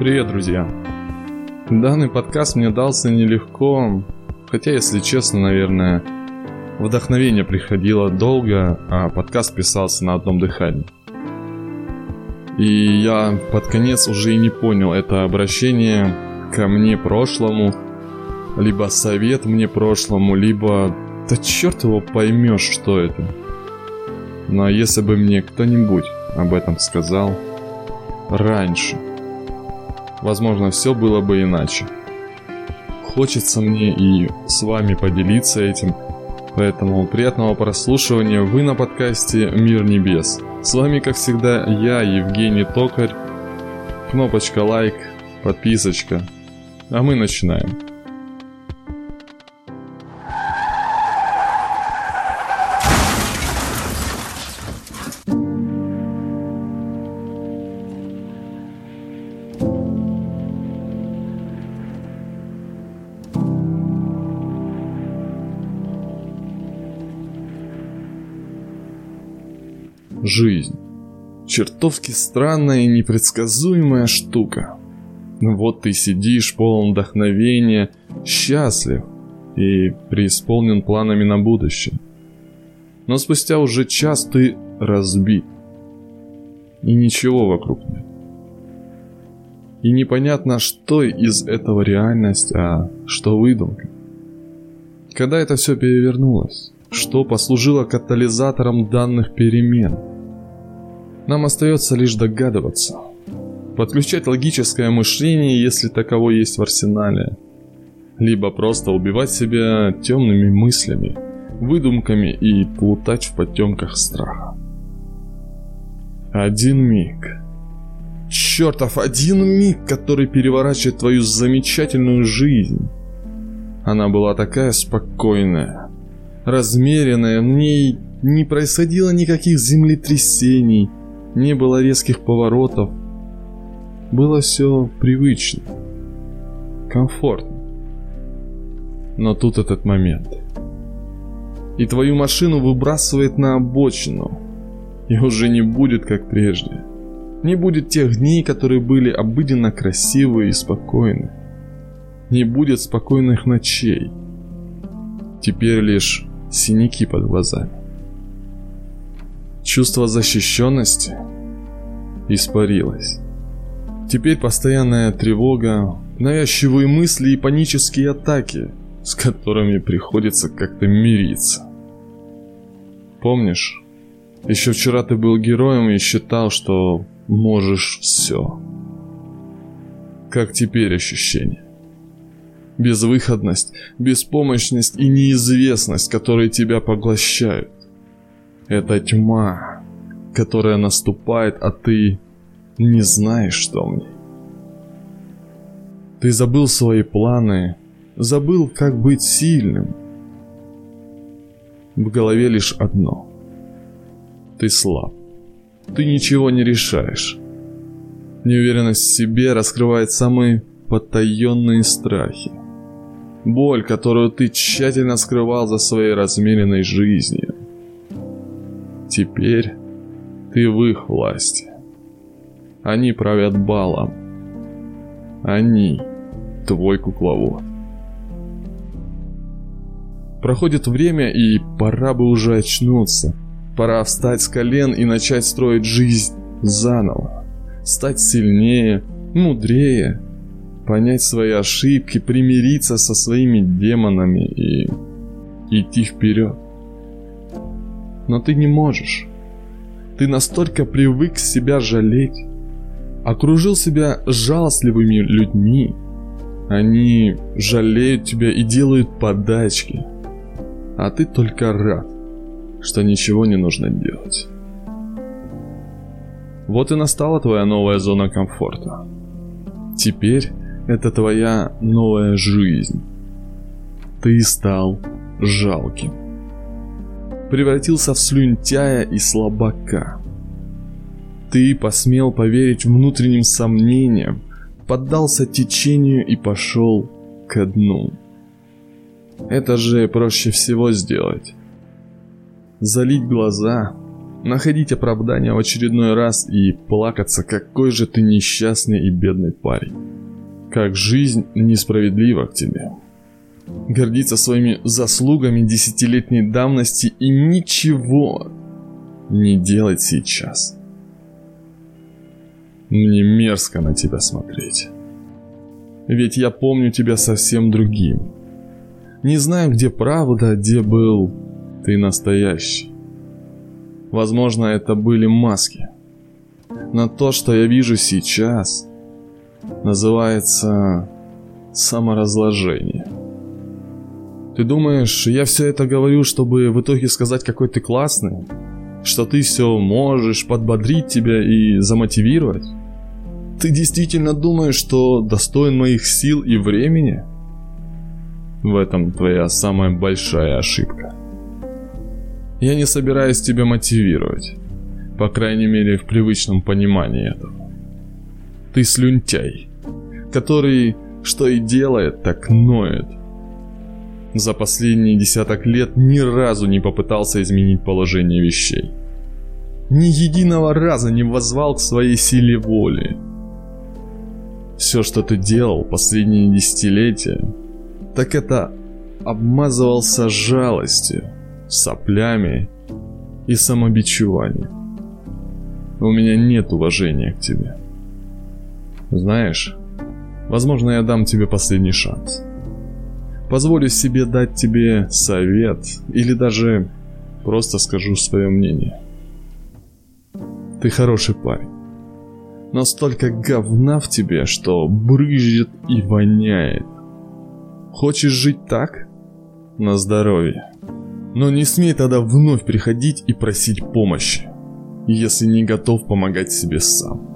Привет, друзья! Данный подкаст мне дался нелегко, хотя, если честно, наверное, вдохновение приходило долго, а подкаст писался на одном дыхании. И я под конец уже и не понял, это обращение ко мне прошлому, либо совет мне прошлому, либо... Да черт его поймешь, что это. Но если бы мне кто-нибудь об этом сказал раньше – возможно, все было бы иначе. Хочется мне и с вами поделиться этим, поэтому приятного прослушивания вы на подкасте «Мир небес». С вами, как всегда, я, Евгений Токарь. Кнопочка лайк, подписочка. А мы начинаем. Жизнь. Чертовски странная и непредсказуемая штука. Вот ты сидишь полон вдохновения, счастлив и преисполнен планами на будущее. Но спустя уже час ты разбит. И ничего вокруг нет. И непонятно, что из этого реальность, а что выдумка. Когда это все перевернулось? Что послужило катализатором данных перемен? Нам остается лишь догадываться. Подключать логическое мышление, если таково есть в арсенале. Либо просто убивать себя темными мыслями, выдумками и плутать в потемках страха. Один миг. Чертов один миг, который переворачивает твою замечательную жизнь. Она была такая спокойная, размеренная, в ней не происходило никаких землетрясений, не было резких поворотов. Было все привычно, комфортно. Но тут этот момент. И твою машину выбрасывает на обочину. И уже не будет как прежде. Не будет тех дней, которые были обыденно красивые и спокойны. Не будет спокойных ночей. Теперь лишь синяки под глазами. Чувство защищенности испарилось. Теперь постоянная тревога, навязчивые мысли и панические атаки, с которыми приходится как-то мириться. Помнишь, еще вчера ты был героем и считал, что можешь все. Как теперь ощущение? Безвыходность, беспомощность и неизвестность, которые тебя поглощают. Это тьма, которая наступает, а ты не знаешь, что мне. Ты забыл свои планы, забыл, как быть сильным. В голове лишь одно. Ты слаб. Ты ничего не решаешь. Неуверенность в себе раскрывает самые потаенные страхи. Боль, которую ты тщательно скрывал за своей размеренной жизнью. Теперь ты в их власти. Они правят балом. Они твой кукловод. Проходит время, и пора бы уже очнуться. Пора встать с колен и начать строить жизнь заново. Стать сильнее, мудрее, понять свои ошибки, примириться со своими демонами и идти вперед но ты не можешь. Ты настолько привык себя жалеть, окружил себя жалостливыми людьми. Они жалеют тебя и делают подачки, а ты только рад, что ничего не нужно делать. Вот и настала твоя новая зона комфорта. Теперь это твоя новая жизнь. Ты стал жалким превратился в слюнтяя и слабака. Ты посмел поверить внутренним сомнениям, поддался течению и пошел ко дну. Это же проще всего сделать. Залить глаза, находить оправдания в очередной раз и плакаться, какой же ты несчастный и бедный парень. Как жизнь несправедлива к тебе. Гордиться своими заслугами десятилетней давности и ничего не делать сейчас. Мне мерзко на тебя смотреть. Ведь я помню тебя совсем другим. Не знаю, где правда, где был ты настоящий. Возможно, это были маски. Но то, что я вижу сейчас, называется саморазложение. Ты думаешь, я все это говорю, чтобы в итоге сказать, какой ты классный? Что ты все можешь, подбодрить тебя и замотивировать? Ты действительно думаешь, что достоин моих сил и времени? В этом твоя самая большая ошибка. Я не собираюсь тебя мотивировать. По крайней мере, в привычном понимании этого. Ты слюнтяй, который, что и делает, так ноет. За последние десяток лет ни разу не попытался изменить положение вещей. Ни единого раза не возвал к своей силе воли. Все, что ты делал последние десятилетия, так это обмазывался жалостью, соплями и самобичеванием. У меня нет уважения к тебе. Знаешь, возможно, я дам тебе последний шанс. Позволю себе дать тебе совет или даже просто скажу свое мнение. Ты хороший парень. Но столько говна в тебе, что брызжет и воняет. Хочешь жить так? На здоровье. Но не смей тогда вновь приходить и просить помощи, если не готов помогать себе сам.